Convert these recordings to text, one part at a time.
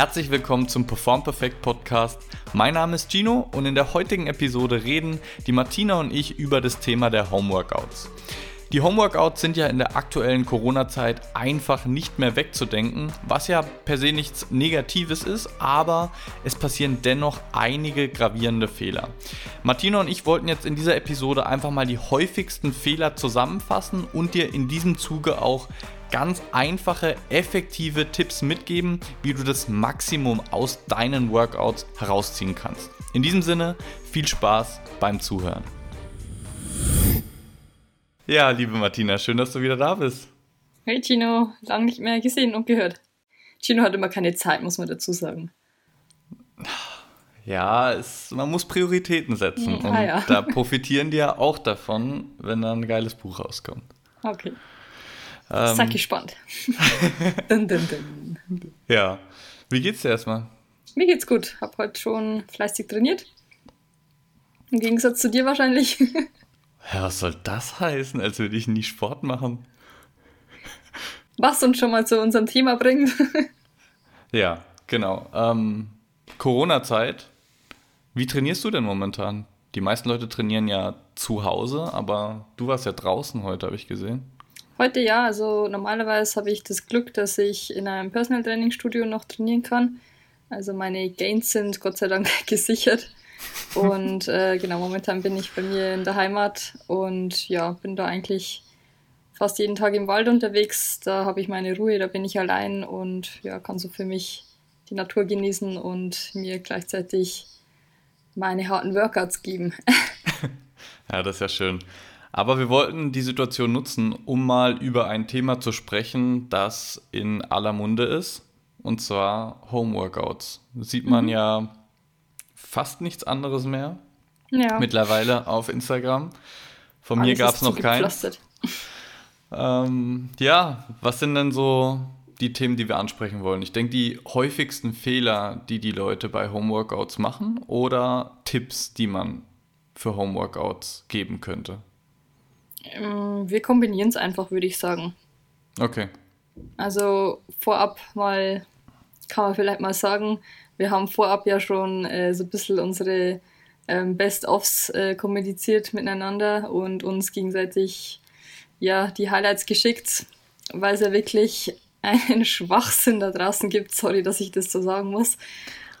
Herzlich willkommen zum Perform Perfect Podcast. Mein Name ist Gino und in der heutigen Episode reden die Martina und ich über das Thema der Homeworkouts. Die Homeworkouts sind ja in der aktuellen Corona-Zeit einfach nicht mehr wegzudenken, was ja per se nichts Negatives ist, aber es passieren dennoch einige gravierende Fehler. Martina und ich wollten jetzt in dieser Episode einfach mal die häufigsten Fehler zusammenfassen und dir in diesem Zuge auch ganz einfache, effektive Tipps mitgeben, wie du das Maximum aus deinen Workouts herausziehen kannst. In diesem Sinne, viel Spaß beim Zuhören. Ja, liebe Martina, schön, dass du wieder da bist. Hey Gino, lange nicht mehr gesehen und gehört. Gino hat immer keine Zeit, muss man dazu sagen. Ja, es, man muss Prioritäten setzen. Ah, und ja. da profitieren die ja auch davon, wenn da ein geiles Buch rauskommt. Okay. Ähm, Sei gespannt. dun, dun, dun. Ja. Wie geht's dir erstmal? Mir geht's gut. Hab heute schon fleißig trainiert. Im Gegensatz zu dir wahrscheinlich. Ja, was soll das heißen, als würde ich nie Sport machen? Was uns schon mal zu unserem Thema bringt. Ja, genau. Ähm, Corona-Zeit. Wie trainierst du denn momentan? Die meisten Leute trainieren ja zu Hause, aber du warst ja draußen heute, habe ich gesehen. Heute ja, also normalerweise habe ich das Glück, dass ich in einem Personal Training Studio noch trainieren kann. Also meine Gains sind Gott sei Dank gesichert. Und äh, genau, momentan bin ich bei mir in der Heimat und ja, bin da eigentlich fast jeden Tag im Wald unterwegs. Da habe ich meine Ruhe, da bin ich allein und ja, kann so für mich die Natur genießen und mir gleichzeitig meine harten Workouts geben. Ja, das ist ja schön. Aber wir wollten die Situation nutzen, um mal über ein Thema zu sprechen, das in aller Munde ist, und zwar Homeworkouts. Sieht man ja fast nichts anderes mehr ja, mittlerweile auf Instagram. Von mir gab es noch zugepflastert. Ähm, ja, was sind denn so die Themen, die wir ansprechen wollen? Ich denke, die häufigsten Fehler, die die Leute bei Homeworkouts machen oder Tipps, die man für Homeworkouts geben könnte. Ähm, Wir kombinieren es einfach, würde ich sagen. Okay. Also vorab mal kann man vielleicht mal sagen, wir haben vorab ja schon äh, so ein bisschen unsere ähm, Best-ofs äh, kommuniziert miteinander und uns gegenseitig ja die Highlights geschickt, weil es ja wirklich einen Schwachsinn da draußen gibt. Sorry, dass ich das so sagen muss.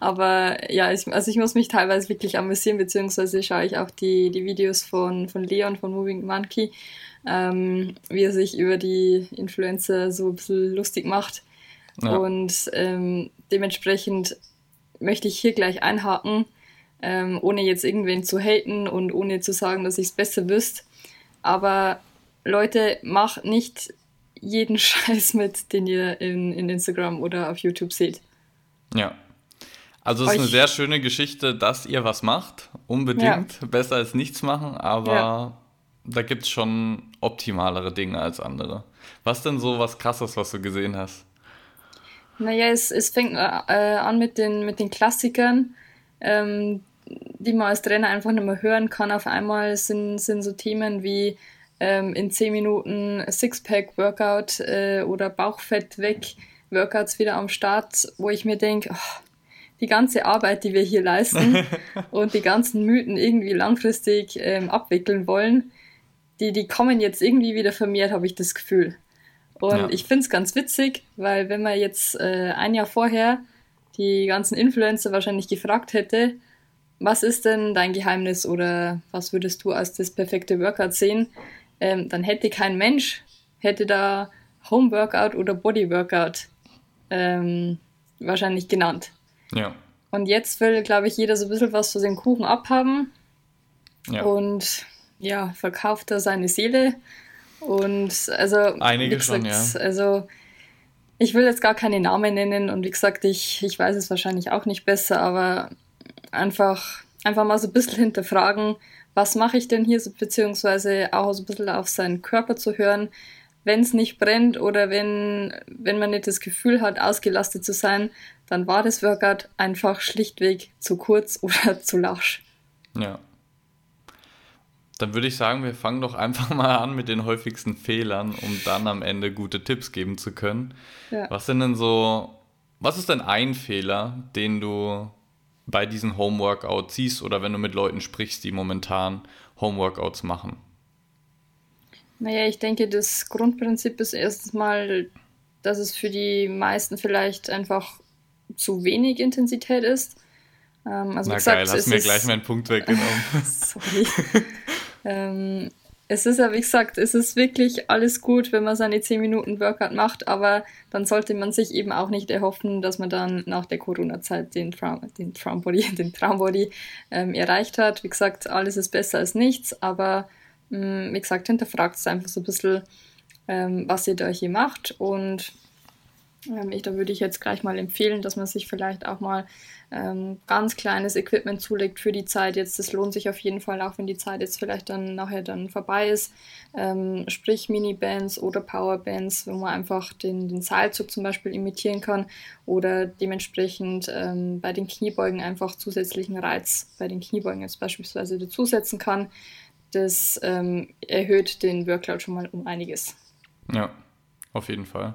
Aber ja, ich, also ich muss mich teilweise wirklich amüsieren, beziehungsweise schaue ich auch die, die Videos von, von Leon von Moving Monkey, ähm, wie er sich über die Influencer so ein bisschen lustig macht. Ja. Und ähm, dementsprechend möchte ich hier gleich einhaken, ähm, ohne jetzt irgendwen zu haten und ohne zu sagen, dass ich es besser wüsste. Aber Leute, macht nicht jeden Scheiß mit, den ihr in, in Instagram oder auf YouTube seht. Ja. Also es ist eine sehr schöne Geschichte, dass ihr was macht. Unbedingt. Besser als nichts machen, aber Ja. da gibt es schon optimalere Dinge als andere. Was denn so was krasses, was du gesehen hast? Naja, es, es fängt äh, an mit den, mit den Klassikern, ähm, die man als Trainer einfach nicht mehr hören kann. Auf einmal sind, sind so Themen wie ähm, in 10 Minuten Sixpack-Workout äh, oder Bauchfett weg, Workouts wieder am Start, wo ich mir denke, die ganze Arbeit, die wir hier leisten und die ganzen Mythen irgendwie langfristig ähm, abwickeln wollen, die, die kommen jetzt irgendwie wieder vermehrt, habe ich das Gefühl. Und Ja. ich finde es ganz witzig, weil wenn man jetzt äh, ein Jahr vorher die ganzen Influencer wahrscheinlich gefragt hätte, was ist denn dein Geheimnis oder was würdest du als das perfekte Workout sehen, ähm, dann hätte kein Mensch, hätte da Home Workout oder Body Workout ähm, wahrscheinlich genannt. Ja. Und jetzt will, glaube ich, jeder so ein bisschen was für den Kuchen abhaben ja. und ja, verkauft da seine Seele. Und also, Einige gesagt, schon, ja. also ich will jetzt gar keine Namen nennen und wie gesagt, ich, ich weiß es wahrscheinlich auch nicht besser, aber einfach, einfach mal so ein bisschen hinterfragen, was mache ich denn hier, so, beziehungsweise auch so ein bisschen auf seinen Körper zu hören, wenn es nicht brennt oder wenn, wenn man nicht das Gefühl hat, ausgelastet zu sein, dann war das Workout einfach schlichtweg zu kurz oder zu lasch. Ja. Dann würde ich sagen, wir fangen doch einfach mal an mit den häufigsten Fehlern, um dann am Ende gute Tipps geben zu können. Ja. Was sind denn so Was ist denn ein Fehler, den du bei diesen Homeworkouts siehst oder wenn du mit Leuten sprichst, die momentan Homeworkouts machen? Naja, ich denke, das Grundprinzip ist erstens mal, dass es für die meisten vielleicht einfach zu wenig Intensität ist. Ähm, also Na gesagt, geil, hast mir gleich meinen Punkt weggenommen. Sorry. ähm, es ist ja, wie gesagt, es ist wirklich alles gut, wenn man seine 10 Minuten Workout macht, aber dann sollte man sich eben auch nicht erhoffen, dass man dann nach der Corona-Zeit den, Traum, den Traumbody, den Traumbody ähm, erreicht hat. Wie gesagt, alles ist besser als nichts, aber mm, wie gesagt, hinterfragt es einfach so ein bisschen, ähm, was ihr da hier macht und ähm, ich, da würde ich jetzt gleich mal empfehlen, dass man sich vielleicht auch mal ähm, ganz kleines Equipment zulegt für die Zeit jetzt. Das lohnt sich auf jeden Fall, auch wenn die Zeit jetzt vielleicht dann nachher dann vorbei ist. Ähm, sprich Mini-Bands oder Powerbands, wo man einfach den, den Seilzug zum Beispiel imitieren kann oder dementsprechend ähm, bei den Kniebeugen einfach zusätzlichen Reiz bei den Kniebeugen jetzt beispielsweise dazusetzen kann. Das ähm, erhöht den Workload schon mal um einiges. Ja, auf jeden Fall.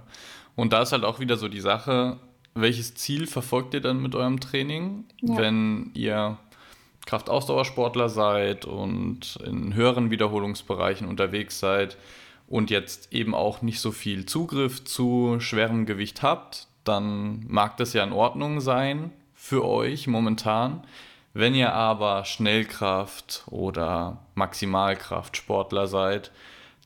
Und da ist halt auch wieder so die Sache, welches Ziel verfolgt ihr dann mit eurem Training, ja. wenn ihr Kraftausdauersportler seid und in höheren Wiederholungsbereichen unterwegs seid und jetzt eben auch nicht so viel Zugriff zu schwerem Gewicht habt, dann mag das ja in Ordnung sein für euch momentan. Wenn ihr aber Schnellkraft oder Maximalkraftsportler seid,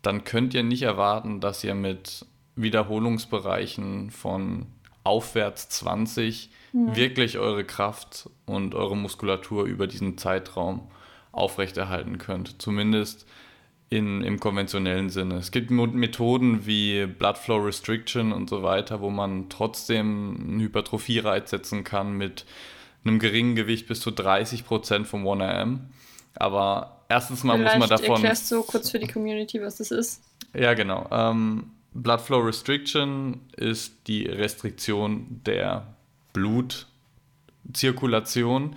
dann könnt ihr nicht erwarten, dass ihr mit Wiederholungsbereichen von aufwärts 20 mhm. wirklich eure Kraft und eure Muskulatur über diesen Zeitraum aufrechterhalten könnt. Zumindest in, im konventionellen Sinne. Es gibt Methoden wie Blood Flow Restriction und so weiter, wo man trotzdem einen Hypertrophie-Reiz setzen kann mit einem geringen Gewicht bis zu 30 Prozent vom 1RM. Aber erstens mal Vielleicht muss man davon. Erklärst du kurz für die Community, was das ist? Ja, genau. Ähm, Blood Flow Restriction ist die Restriktion der Blutzirkulation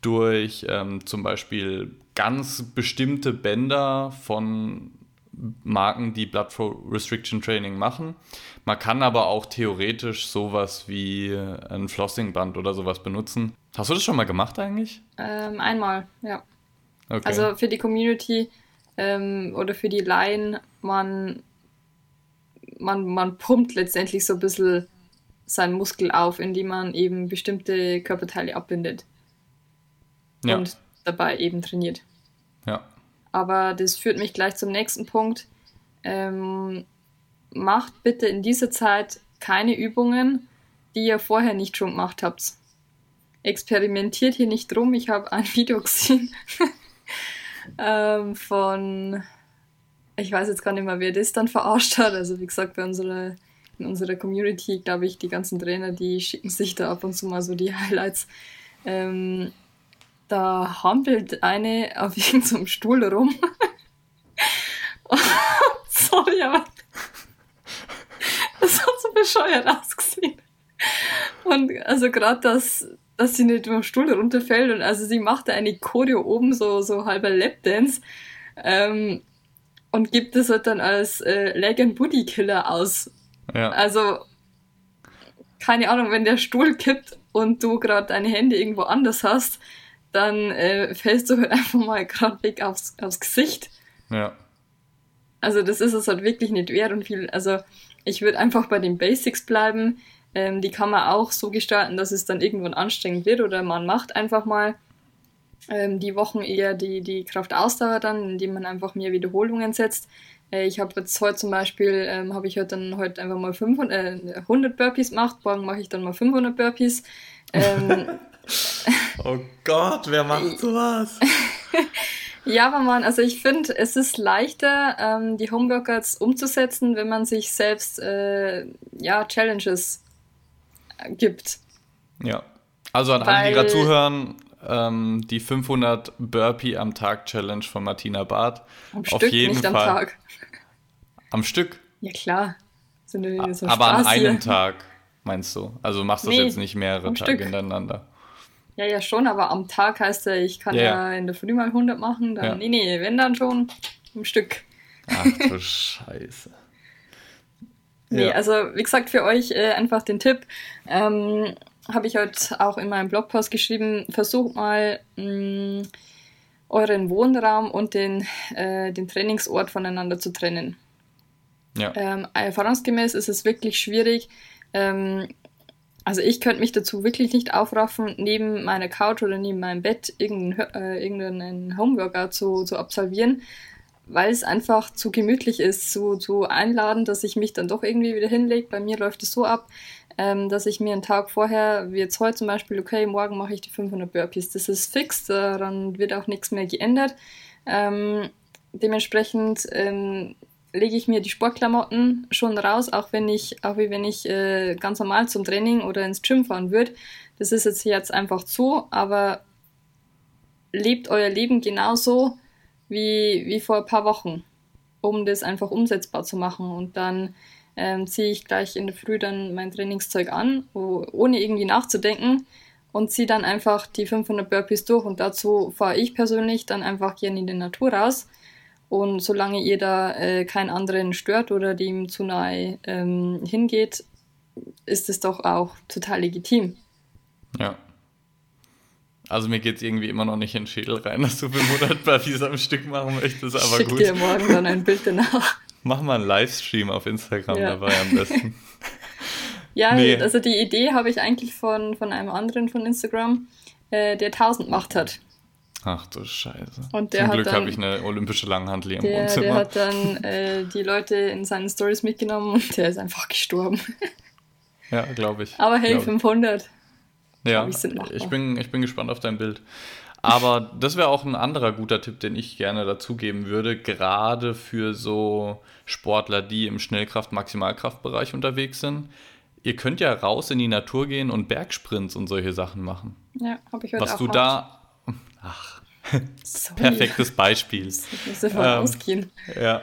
durch ähm, zum Beispiel ganz bestimmte Bänder von Marken, die Blood Flow Restriction Training machen. Man kann aber auch theoretisch sowas wie ein Flossingband oder sowas benutzen. Hast du das schon mal gemacht eigentlich? Ähm, einmal, ja. Okay. Also für die Community ähm, oder für die Laien, man man, man pumpt letztendlich so ein bisschen seinen Muskel auf, indem man eben bestimmte Körperteile abbindet. Ja. Und dabei eben trainiert. Ja. Aber das führt mich gleich zum nächsten Punkt. Ähm, macht bitte in dieser Zeit keine Übungen, die ihr vorher nicht schon gemacht habt. Experimentiert hier nicht rum. Ich habe ein Video gesehen ähm, von ich weiß jetzt gar nicht mehr, wer das dann verarscht hat. Also wie gesagt, bei unserer, in unserer Community, glaube ich, die ganzen Trainer, die schicken sich da ab und zu mal so die Highlights. Ähm, da hampelt eine auf irgendeinem Stuhl rum. Sorry, aber das hat so bescheuert ausgesehen. Und also gerade das, dass sie nicht vom Stuhl runterfällt und also sie machte eine Choreo oben, so, so halber Lapdance. Ähm, und gibt es halt dann als äh, Leg and Booty Killer aus. Ja. Also, keine Ahnung, wenn der Stuhl kippt und du gerade deine Hände irgendwo anders hast, dann äh, fällst du halt einfach mal gerade weg aufs, aufs Gesicht. Ja. Also, das ist es halt wirklich nicht wert und viel. Also, ich würde einfach bei den Basics bleiben. Ähm, die kann man auch so gestalten, dass es dann irgendwann anstrengend wird oder man macht einfach mal ähm, die Wochen eher die, die Kraftausdauer dann, indem man einfach mehr Wiederholungen setzt. Äh, ich habe jetzt heute zum Beispiel, ähm, habe ich heute dann heute einfach mal 500, äh, 100 Burpees gemacht, morgen mache ich dann mal 500 Burpees. Oh Gott, wer macht sowas? ja, aber man, also ich finde, es ist leichter, ähm, die Homeworkouts umzusetzen, wenn man sich selbst äh, ja, Challenges gibt. Ja. Also an alle, die gerade zuhören, ähm, die 500 Burpee am Tag Challenge von Martina Barth. Am Auf Stück, jeden nicht Fall. am Tag. Am Stück? Ja, klar. So Aber an einem hier. Tag, meinst du? Also machst du nee, das jetzt nicht mehrere Tage Stück. hintereinander? Ja, ja, schon, aber am Tag heißt ja, ich kann ja, ja in der Früh mal 100 machen. Dann, ja. Nee, nee, wenn dann schon am Stück. Ach du Scheiße. Nee, ja. also wie gesagt, für euch äh, einfach den Tipp. Ähm, Habe ich heute auch in meinem Blogpost geschrieben, versucht mal mh, mm, euren Wohnraum und den, äh, den Trainingsort voneinander zu trennen. Ja. Ähm, erfahrungsgemäß ist es wirklich schwierig. Ähm, also ich könnte mich dazu wirklich nicht aufraffen, neben meiner Couch oder neben meinem Bett irgendeinen, äh, irgendeinen Homeworkout zu, zu absolvieren, weil es einfach zu gemütlich ist, zu, zu einladend, dass ich mich dann doch irgendwie wieder hinlege. Bei mir läuft es so ab, ähm, dass ich mir einen Tag vorher, wie jetzt heute zum Beispiel, okay, morgen mache ich die 500 Burpees. Das ist fix, daran wird auch nichts mehr geändert. Ähm, dementsprechend ähm, lege ich mir die Sportklamotten schon raus, auch wenn ich, auch wie wenn ich äh, ganz normal zum Training oder ins Gym fahren würde. Das ist jetzt jetzt einfach zu, aber lebt euer Leben genauso wie, wie vor ein paar Wochen, um das einfach umsetzbar zu machen. Und dann ähm, ziehe ich gleich in der Früh dann mein Trainingszeug an, wo, ohne irgendwie nachzudenken und ziehe dann einfach die 500 Burpees durch. Und dazu fahre ich persönlich dann einfach gerne in die Natur raus und solange ihr da äh, keinen anderen stört oder dem zu nahe ähm, hingeht, ist es doch auch total legitim. Ja. Also mir geht es irgendwie immer noch nicht in den Schädel rein, dass du 500 Burpees am Stück machen möchtest, aber Schick gut. dir morgen dann ein Bild danach. Mach mal einen Livestream auf Instagram ja. dabei am besten. ja, nee. also die Idee habe ich eigentlich von, von einem anderen von Instagram, äh, der 1000 gemacht hat. Ach du Scheiße. Und der Zum Glück habe ich eine olympische Langhantel im der, Wohnzimmer. Der hat dann äh, die Leute in seinen Stories mitgenommen und der ist einfach gestorben. ja, glaube ich. Aber hey, 500. Ja, ich, ich, bin, ich bin gespannt auf dein Bild. Aber das wäre auch ein anderer guter Tipp, den ich gerne dazugeben würde, gerade für so Sportler, die im Schnellkraft-Maximalkraftbereich unterwegs sind. Ihr könnt ja raus in die Natur gehen und Bergsprints und solche Sachen machen. Ja, habe ich heute Was auch du gemacht. da Ach, perfektes Beispiel. Das muss davon ähm, ausgehen. Ja.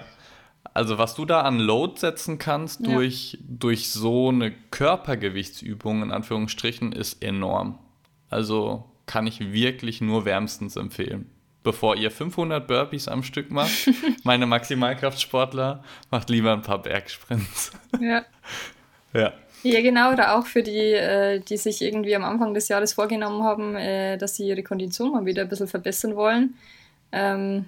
Also was du da an Load setzen kannst ja. durch, durch so eine Körpergewichtsübung in Anführungsstrichen ist enorm. Also kann ich wirklich nur wärmstens empfehlen. Bevor ihr 500 Burpees am Stück macht, meine Maximalkraftsportler, macht lieber ein paar Bergsprints. Ja. ja. Ja, genau, oder auch für die, äh, die sich irgendwie am Anfang des Jahres vorgenommen haben, äh, dass sie ihre Kondition mal wieder ein bisschen verbessern wollen. Ähm,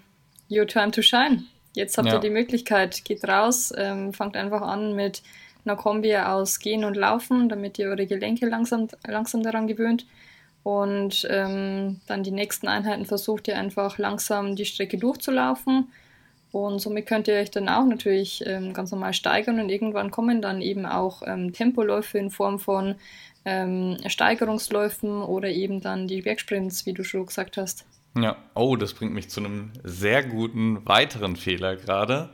your time to shine. Jetzt habt ja. ihr die Möglichkeit, geht raus, ähm, fangt einfach an mit einer Kombi aus Gehen und Laufen, damit ihr eure Gelenke langsam, langsam daran gewöhnt. Und ähm, dann die nächsten Einheiten versucht ihr einfach langsam die Strecke durchzulaufen und somit könnt ihr euch dann auch natürlich ähm, ganz normal steigern und irgendwann kommen dann eben auch ähm, Tempoläufe in Form von ähm, Steigerungsläufen oder eben dann die Bergsprints, wie du schon gesagt hast. Ja, oh, das bringt mich zu einem sehr guten weiteren Fehler gerade.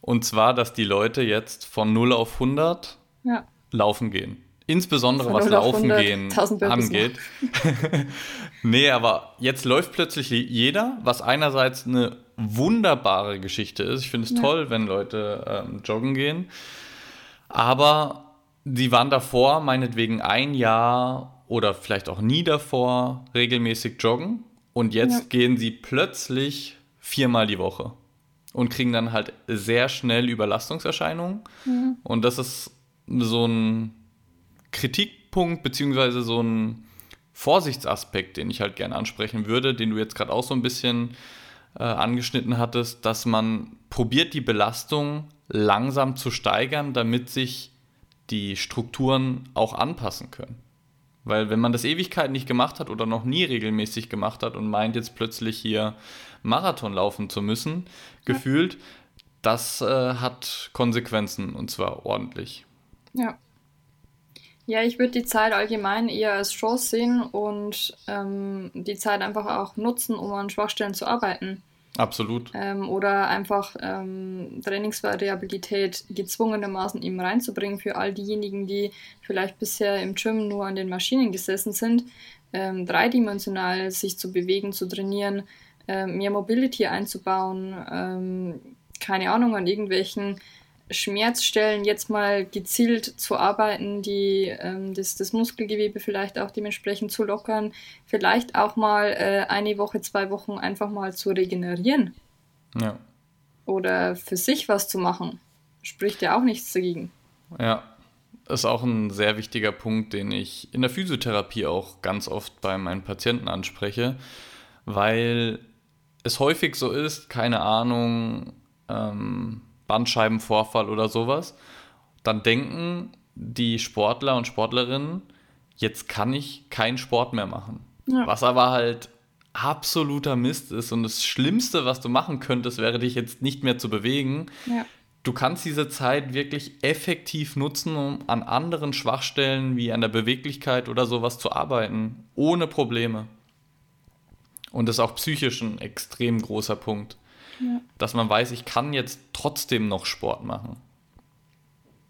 Und zwar, dass die Leute jetzt von 0 auf 100 ja. laufen gehen. Insbesondere was Laufen 100, gehen angeht. nee, aber jetzt läuft plötzlich jeder, was einerseits eine wunderbare Geschichte ist. Ich finde es ja. toll, wenn Leute ähm, joggen gehen. Aber sie waren davor, meinetwegen ein Jahr oder vielleicht auch nie davor, regelmäßig joggen. Und jetzt ja. gehen sie plötzlich viermal die Woche und kriegen dann halt sehr schnell Überlastungserscheinungen. Mhm. Und das ist so ein Kritikpunkt, beziehungsweise so ein Vorsichtsaspekt, den ich halt gerne ansprechen würde, den du jetzt gerade auch so ein bisschen äh, angeschnitten hattest, dass man probiert, die Belastung langsam zu steigern, damit sich die Strukturen auch anpassen können. Weil wenn man das Ewigkeit nicht gemacht hat oder noch nie regelmäßig gemacht hat und meint jetzt plötzlich hier Marathon laufen zu müssen, ja. gefühlt, das äh, hat Konsequenzen und zwar ordentlich. Ja. Ja, ich würde die Zeit allgemein eher als Chance sehen und ähm, die Zeit einfach auch nutzen, um an Schwachstellen zu arbeiten. Absolut. Ähm, oder einfach ähm, Trainingsvariabilität gezwungenermaßen eben reinzubringen für all diejenigen, die vielleicht bisher im Gym nur an den Maschinen gesessen sind, ähm, dreidimensional sich zu bewegen, zu trainieren, ähm, mehr Mobility einzubauen, ähm, keine Ahnung, an irgendwelchen Schmerzstellen jetzt mal gezielt zu arbeiten, die ähm, das, das Muskelgewebe vielleicht auch dementsprechend zu lockern, vielleicht auch mal äh, eine Woche, zwei Wochen einfach mal zu regenerieren. Ja. Oder für sich was zu machen. Spricht ja auch nichts dagegen. Ja, ist auch ein sehr wichtiger Punkt, den ich in der Physiotherapie auch ganz oft bei meinen Patienten anspreche, weil es häufig so ist, keine Ahnung, ähm, Bandscheibenvorfall oder sowas, dann denken die Sportler und Sportlerinnen, jetzt kann ich keinen Sport mehr machen. Ja. Was aber halt absoluter Mist ist und das Schlimmste, was du machen könntest, wäre dich jetzt nicht mehr zu bewegen. Ja. Du kannst diese Zeit wirklich effektiv nutzen, um an anderen Schwachstellen wie an der Beweglichkeit oder sowas zu arbeiten, ohne Probleme. Und das ist auch psychisch ein extrem großer Punkt. Ja. Dass man weiß, ich kann jetzt trotzdem noch Sport machen.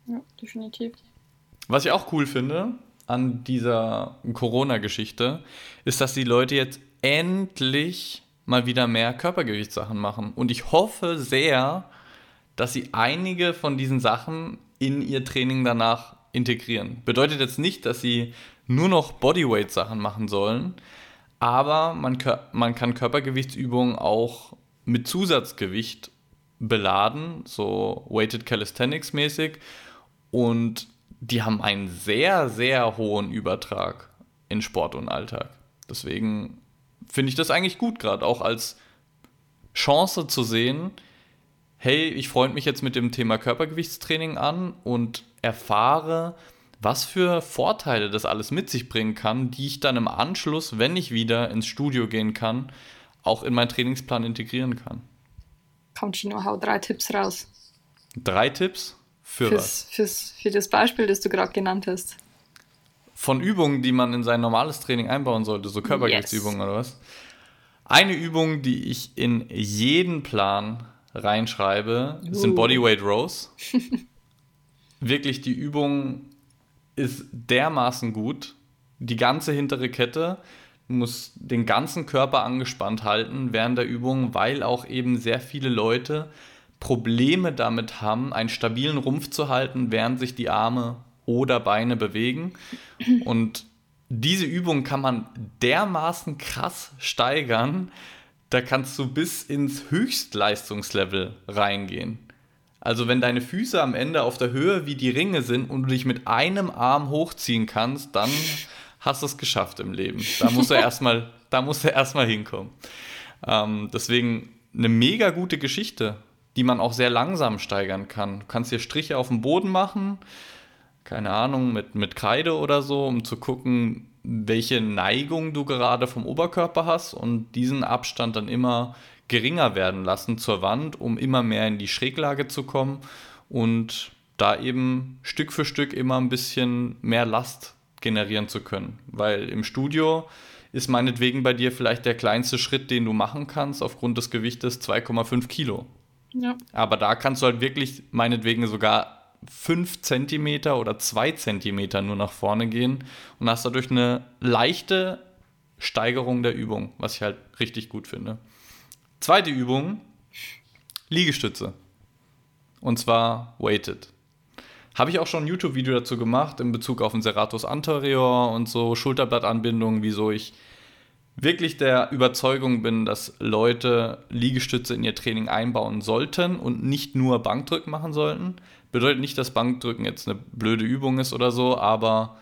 Ja, definitiv. Was ich auch cool finde an dieser Corona-Geschichte, ist, dass die Leute jetzt endlich mal wieder mehr Körpergewichtssachen machen. Und ich hoffe sehr, dass sie einige von diesen Sachen in ihr Training danach integrieren. Bedeutet jetzt nicht, dass sie nur noch Bodyweight-Sachen machen sollen, aber man, man kann Körpergewichtsübungen auch mit Zusatzgewicht beladen, so Weighted Calisthenics mäßig. Und die haben einen sehr, sehr hohen Übertrag in Sport und Alltag. Deswegen finde ich das eigentlich gut, gerade auch als Chance zu sehen, hey, ich freue mich jetzt mit dem Thema Körpergewichtstraining an und erfahre, was für Vorteile das alles mit sich bringen kann, die ich dann im Anschluss, wenn ich wieder ins Studio gehen kann, auch in meinen Trainingsplan integrieren kann. Komm, Chino, hau drei Tipps raus. Drei Tipps? Für fürs, was? Fürs, für das Beispiel, das du gerade genannt hast. Von Übungen, die man in sein normales Training einbauen sollte, so Körpergewichtsübungen yes. oder was? Eine Übung, die ich in jeden Plan reinschreibe, uh. sind Bodyweight Rows. Wirklich, die Übung ist dermaßen gut. Die ganze hintere Kette muss den ganzen Körper angespannt halten während der Übung, weil auch eben sehr viele Leute Probleme damit haben, einen stabilen Rumpf zu halten, während sich die Arme oder Beine bewegen. Und diese Übung kann man dermaßen krass steigern, da kannst du bis ins Höchstleistungslevel reingehen. Also wenn deine Füße am Ende auf der Höhe wie die Ringe sind und du dich mit einem Arm hochziehen kannst, dann hast du es geschafft im Leben. Da musst du erstmal, da musst du erstmal hinkommen. Ähm, deswegen eine mega gute Geschichte, die man auch sehr langsam steigern kann. Du kannst dir Striche auf dem Boden machen, keine Ahnung, mit, mit Kreide oder so, um zu gucken, welche Neigung du gerade vom Oberkörper hast und diesen Abstand dann immer geringer werden lassen zur Wand, um immer mehr in die Schräglage zu kommen und da eben Stück für Stück immer ein bisschen mehr Last generieren zu können. Weil im Studio ist meinetwegen bei dir vielleicht der kleinste Schritt, den du machen kannst, aufgrund des Gewichtes 2,5 Kilo. Ja. Aber da kannst du halt wirklich meinetwegen sogar 5 cm oder 2 cm nur nach vorne gehen und hast dadurch eine leichte Steigerung der Übung, was ich halt richtig gut finde. Zweite Übung, Liegestütze. Und zwar weighted. Habe ich auch schon ein YouTube-Video dazu gemacht in Bezug auf den Serratus anterior und so Schulterblattanbindungen, wieso ich wirklich der Überzeugung bin, dass Leute Liegestütze in ihr Training einbauen sollten und nicht nur Bankdrücken machen sollten. Bedeutet nicht, dass Bankdrücken jetzt eine blöde Übung ist oder so, aber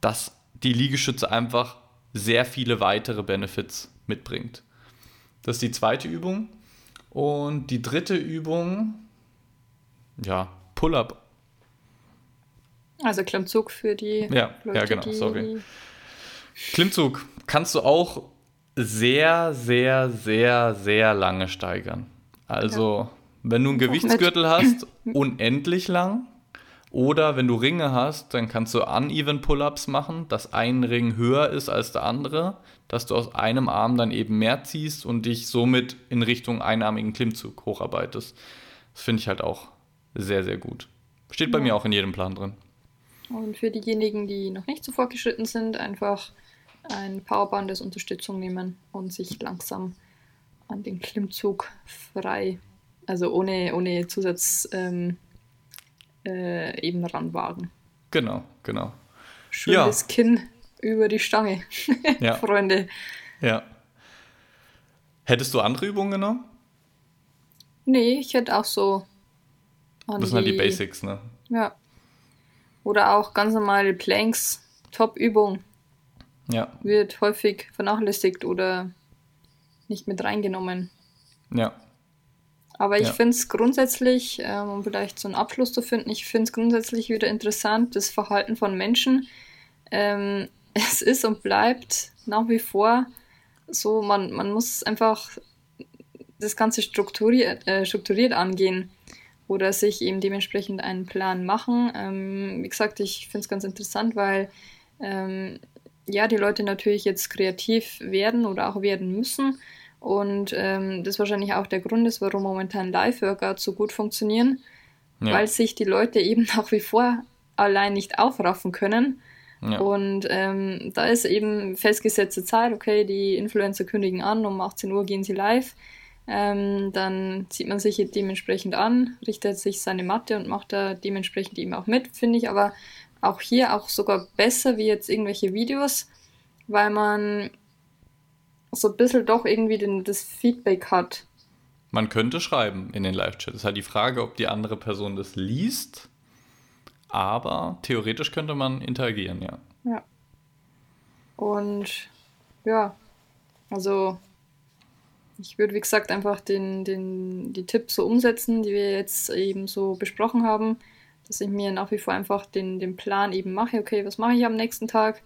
dass die Liegestütze einfach sehr viele weitere Benefits mitbringt. Das ist die zweite Übung. Und die dritte Übung, ja, Pull-up. Also Klimmzug für die. Ja, Leute, ja genau, sorry. Klimmzug kannst du auch sehr, sehr, sehr, sehr lange steigern. Also, ja. wenn du einen Gewichtsgürtel hast, unendlich lang. Oder wenn du Ringe hast, dann kannst du uneven Pull-ups machen, dass ein Ring höher ist als der andere, dass du aus einem Arm dann eben mehr ziehst und dich somit in Richtung einarmigen Klimmzug hocharbeitest. Das finde ich halt auch sehr, sehr gut. Steht bei ja. mir auch in jedem Plan drin. Und für diejenigen, die noch nicht so fortgeschritten sind, einfach ein Powerband als Unterstützung nehmen und sich langsam an den Klimmzug frei, also ohne, ohne Zusatz ähm, äh, eben ranwagen. Genau, genau. Schönes ja. Kinn über die Stange, ja. Freunde. Ja. Hättest du andere Übungen genommen? Nee, ich hätte auch so. das sind halt die Basics, ne? Ja. Oder auch ganz normale Planks, Top-Übung. Ja. Wird häufig vernachlässigt oder nicht mit reingenommen. Ja. Aber ich ja. finde es grundsätzlich, ähm, um vielleicht so einen Abschluss zu finden, ich finde es grundsätzlich wieder interessant, das Verhalten von Menschen. Ähm, es ist und bleibt nach wie vor so, man, man muss einfach das Ganze strukturiert, äh, strukturiert angehen oder sich eben dementsprechend einen Plan machen. Ähm, wie gesagt, ich finde es ganz interessant, weil ähm, ja, die Leute natürlich jetzt kreativ werden oder auch werden müssen. Und ähm, das wahrscheinlich auch der Grund ist, warum momentan Live-Workouts so gut funktionieren, ja. weil sich die Leute eben nach wie vor allein nicht aufraffen können. Ja. Und ähm, da ist eben festgesetzte Zeit, okay, die Influencer kündigen an, um 18 Uhr gehen sie live. Ähm, dann zieht man sich dementsprechend an, richtet sich seine Matte und macht da dementsprechend eben auch mit, finde ich aber auch hier auch sogar besser wie jetzt irgendwelche Videos, weil man so ein bisschen doch irgendwie den, das Feedback hat. Man könnte schreiben in den Live-Chat. Es ist halt die Frage, ob die andere Person das liest, aber theoretisch könnte man interagieren, ja. Ja. Und ja, also ich würde, wie gesagt, einfach den, den, die Tipps so umsetzen, die wir jetzt eben so besprochen haben, dass ich mir nach wie vor einfach den, den Plan eben mache, okay, was mache ich am nächsten Tag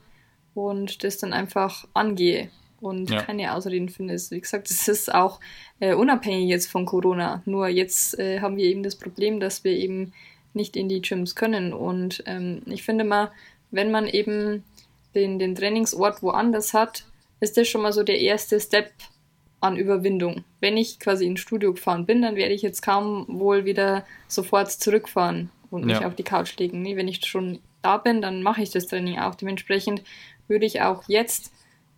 und das dann einfach angehe und ja. keine Ausreden finde. Wie gesagt, es ist auch äh, unabhängig jetzt von Corona. Nur jetzt äh, haben wir eben das Problem, dass wir eben nicht in die Gyms können. Und ähm, ich finde mal, wenn man eben den, den Trainingsort woanders hat, ist das schon mal so der erste Step an Überwindung. Wenn ich quasi ins Studio gefahren bin, dann werde ich jetzt kaum wohl wieder sofort zurückfahren und mich ja. auf die Couch legen. Nee, wenn ich schon da bin, dann mache ich das Training auch. Dementsprechend würde ich auch jetzt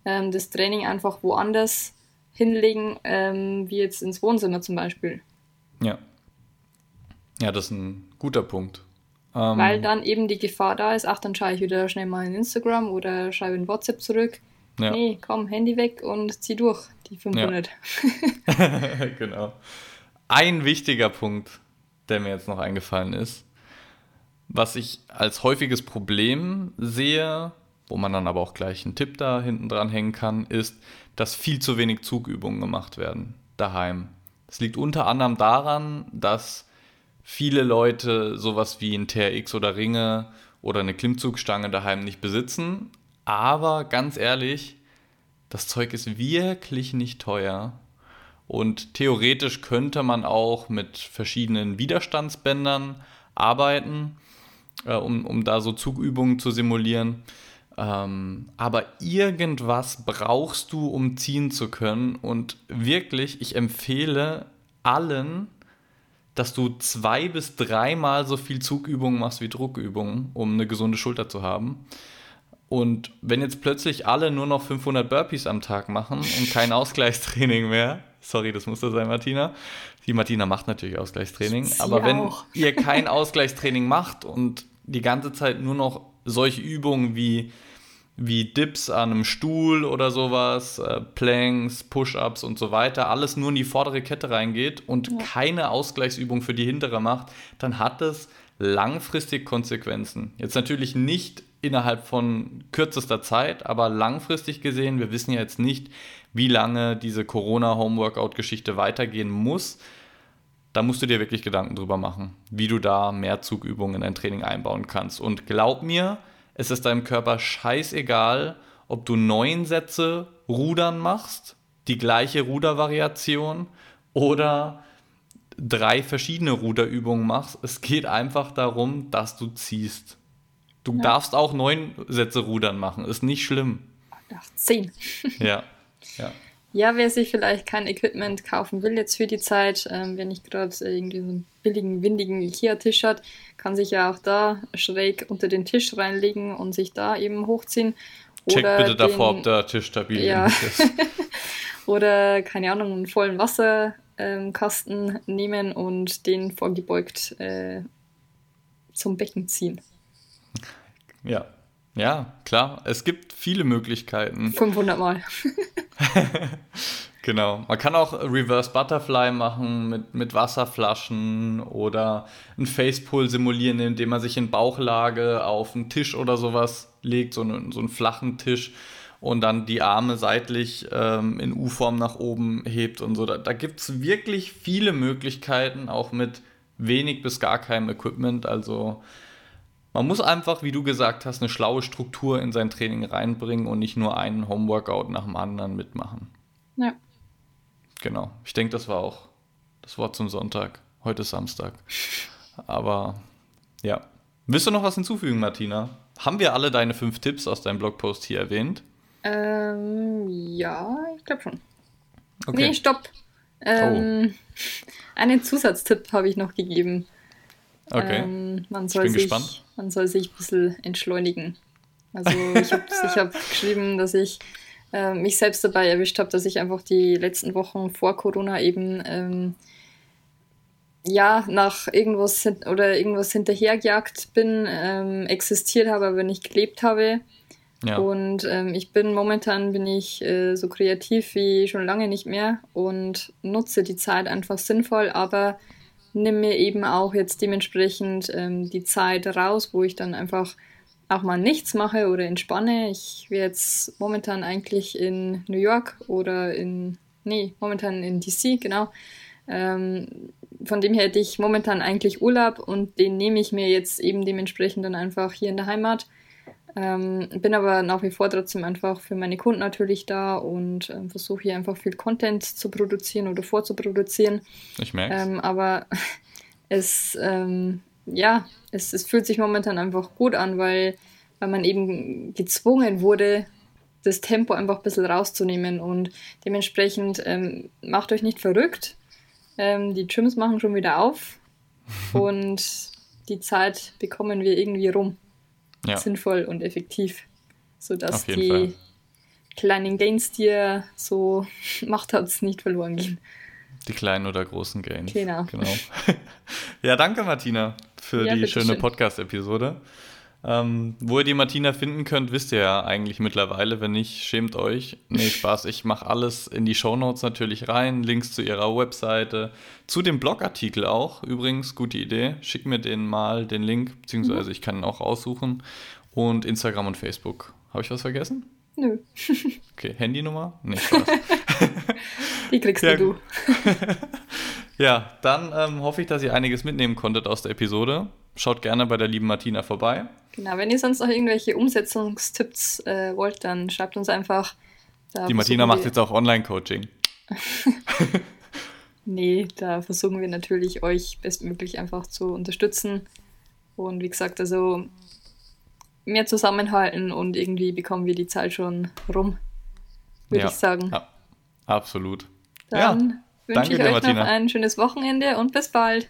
ähm, das Training einfach woanders hinlegen, ähm, wie jetzt ins Wohnzimmer zum Beispiel. Ja. Ja, das ist ein guter Punkt. Ähm, Weil dann eben die Gefahr da ist, ach, dann schaue ich wieder schnell mal in Instagram oder schreibe in WhatsApp zurück. Ja. Nee, komm, Handy weg und zieh durch die 500. Ja. genau. Ein wichtiger Punkt, der mir jetzt noch eingefallen ist, was ich als häufiges Problem sehe, wo man dann aber auch gleich einen Tipp da hinten dran hängen kann, ist, dass viel zu wenig Zugübungen gemacht werden daheim. Das liegt unter anderem daran, dass viele Leute sowas wie ein TRX oder Ringe oder eine Klimmzugstange daheim nicht besitzen. Aber ganz ehrlich, das Zeug ist wirklich nicht teuer. Und theoretisch könnte man auch mit verschiedenen Widerstandsbändern arbeiten, äh, um, um da so Zugübungen zu simulieren. Ähm, aber irgendwas brauchst du, um ziehen zu können. Und wirklich, ich empfehle allen, dass du zwei bis dreimal so viel Zugübungen machst wie Druckübungen, um eine gesunde Schulter zu haben. Und wenn jetzt plötzlich alle nur noch 500 Burpees am Tag machen und kein Ausgleichstraining mehr, sorry, das muss da sein, Martina. Die Martina macht natürlich Ausgleichstraining, aber wenn auch. ihr kein Ausgleichstraining macht und die ganze Zeit nur noch solche Übungen wie wie Dips an einem Stuhl oder sowas, äh, Planks, Push-ups und so weiter, alles nur in die vordere Kette reingeht und ja. keine Ausgleichsübung für die hintere macht, dann hat es langfristig Konsequenzen. Jetzt natürlich nicht innerhalb von kürzester Zeit, aber langfristig gesehen, wir wissen ja jetzt nicht, wie lange diese Corona-Homeworkout-Geschichte weitergehen muss. Da musst du dir wirklich Gedanken drüber machen, wie du da mehr Zugübungen in dein Training einbauen kannst. Und glaub mir, es ist deinem Körper scheißegal, ob du neun Sätze Rudern machst, die gleiche Rudervariation oder drei verschiedene Ruderübungen machst. Es geht einfach darum, dass du ziehst. Du ja. darfst auch neun Sätze Rudern machen, ist nicht schlimm. Ach, zehn. ja, ja. Ja, wer sich vielleicht kein Equipment kaufen will jetzt für die Zeit, ähm, wenn ich gerade irgendwie so einen billigen, windigen Ikea-Tisch hat, kann sich ja auch da schräg unter den Tisch reinlegen und sich da eben hochziehen. Check Oder bitte den, davor, ob der Tisch stabil ja. ist. Oder, keine Ahnung, einen vollen Wasserkasten ähm, nehmen und den vorgebeugt äh, zum Becken ziehen. Ja, ja, klar. Es gibt viele Möglichkeiten. 500 Mal. Genau. Man kann auch Reverse Butterfly machen mit, mit Wasserflaschen oder ein Facepull simulieren, indem man sich in Bauchlage auf einen Tisch oder sowas legt, so einen, so einen flachen Tisch und dann die Arme seitlich ähm, in U-Form nach oben hebt und so. Da, da gibt es wirklich viele Möglichkeiten, auch mit wenig bis gar keinem Equipment. Also man muss einfach, wie du gesagt hast, eine schlaue Struktur in sein Training reinbringen und nicht nur einen Homeworkout nach dem anderen mitmachen. Ja. Genau. Ich denke, das war auch das Wort zum Sonntag. Heute ist Samstag. Aber ja. Willst du noch was hinzufügen, Martina? Haben wir alle deine fünf Tipps aus deinem Blogpost hier erwähnt? Ähm, ja, ich glaube schon. Okay. Nee, stopp. Ähm, oh. Einen Zusatztipp habe ich noch gegeben. Okay. Ähm, man soll ich bin sich, gespannt. Man soll sich ein bisschen entschleunigen. Also ich habe hab geschrieben, dass ich äh, mich selbst dabei erwischt habe, dass ich einfach die letzten Wochen vor Corona eben ähm, ja nach irgendwas oder irgendwas hinterhergejagt bin, ähm, existiert habe, aber nicht gelebt habe. Ja. Und ähm, ich bin momentan bin ich äh, so kreativ wie schon lange nicht mehr und nutze die Zeit einfach sinnvoll, aber nimm mir eben auch jetzt dementsprechend ähm, die Zeit raus, wo ich dann einfach auch mal nichts mache oder entspanne. Ich wäre jetzt momentan eigentlich in New York oder in, nee, momentan in DC, genau. Ähm, von dem her hätte ich momentan eigentlich Urlaub und den nehme ich mir jetzt eben dementsprechend dann einfach hier in der Heimat. Ähm, bin aber nach wie vor trotzdem einfach für meine Kunden natürlich da und ähm, versuche hier einfach viel Content zu produzieren oder vorzuproduzieren. Ich merke ähm, Aber es ähm, ja, es, es fühlt sich momentan einfach gut an, weil, weil man eben gezwungen wurde, das Tempo einfach ein bisschen rauszunehmen und dementsprechend ähm, macht euch nicht verrückt. Ähm, die Gyms machen schon wieder auf und die Zeit bekommen wir irgendwie rum. Ja. Sinnvoll und effektiv, sodass die Fall. kleinen Gains, die ihr so macht habt, nicht verloren gehen. Die kleinen oder großen Gains. Genau. genau. ja, danke Martina für ja, die schöne Podcast-Episode. Ähm, wo ihr die Martina finden könnt, wisst ihr ja eigentlich mittlerweile. Wenn nicht, schämt euch. Nee, Spaß. Ich mache alles in die Shownotes natürlich rein. Links zu ihrer Webseite, zu dem Blogartikel auch. Übrigens, gute Idee. Schick mir den mal, den Link, beziehungsweise mhm. ich kann ihn auch aussuchen. Und Instagram und Facebook. Habe ich was vergessen? Nö. okay, Handynummer? Nee, Spaß. die kriegst ja, du. ja, dann ähm, hoffe ich, dass ihr einiges mitnehmen konntet aus der Episode. Schaut gerne bei der lieben Martina vorbei. Genau, wenn ihr sonst noch irgendwelche Umsetzungstipps äh, wollt, dann schreibt uns einfach. die Martina macht jetzt auch Online-Coaching. nee, da versuchen wir natürlich euch bestmöglich einfach zu unterstützen. Und wie gesagt, also mehr zusammenhalten und irgendwie bekommen wir die Zeit schon rum, würde ja, ich sagen. Ja, absolut. Dann ja, wünsche ich euch Martina. noch ein schönes Wochenende und bis bald.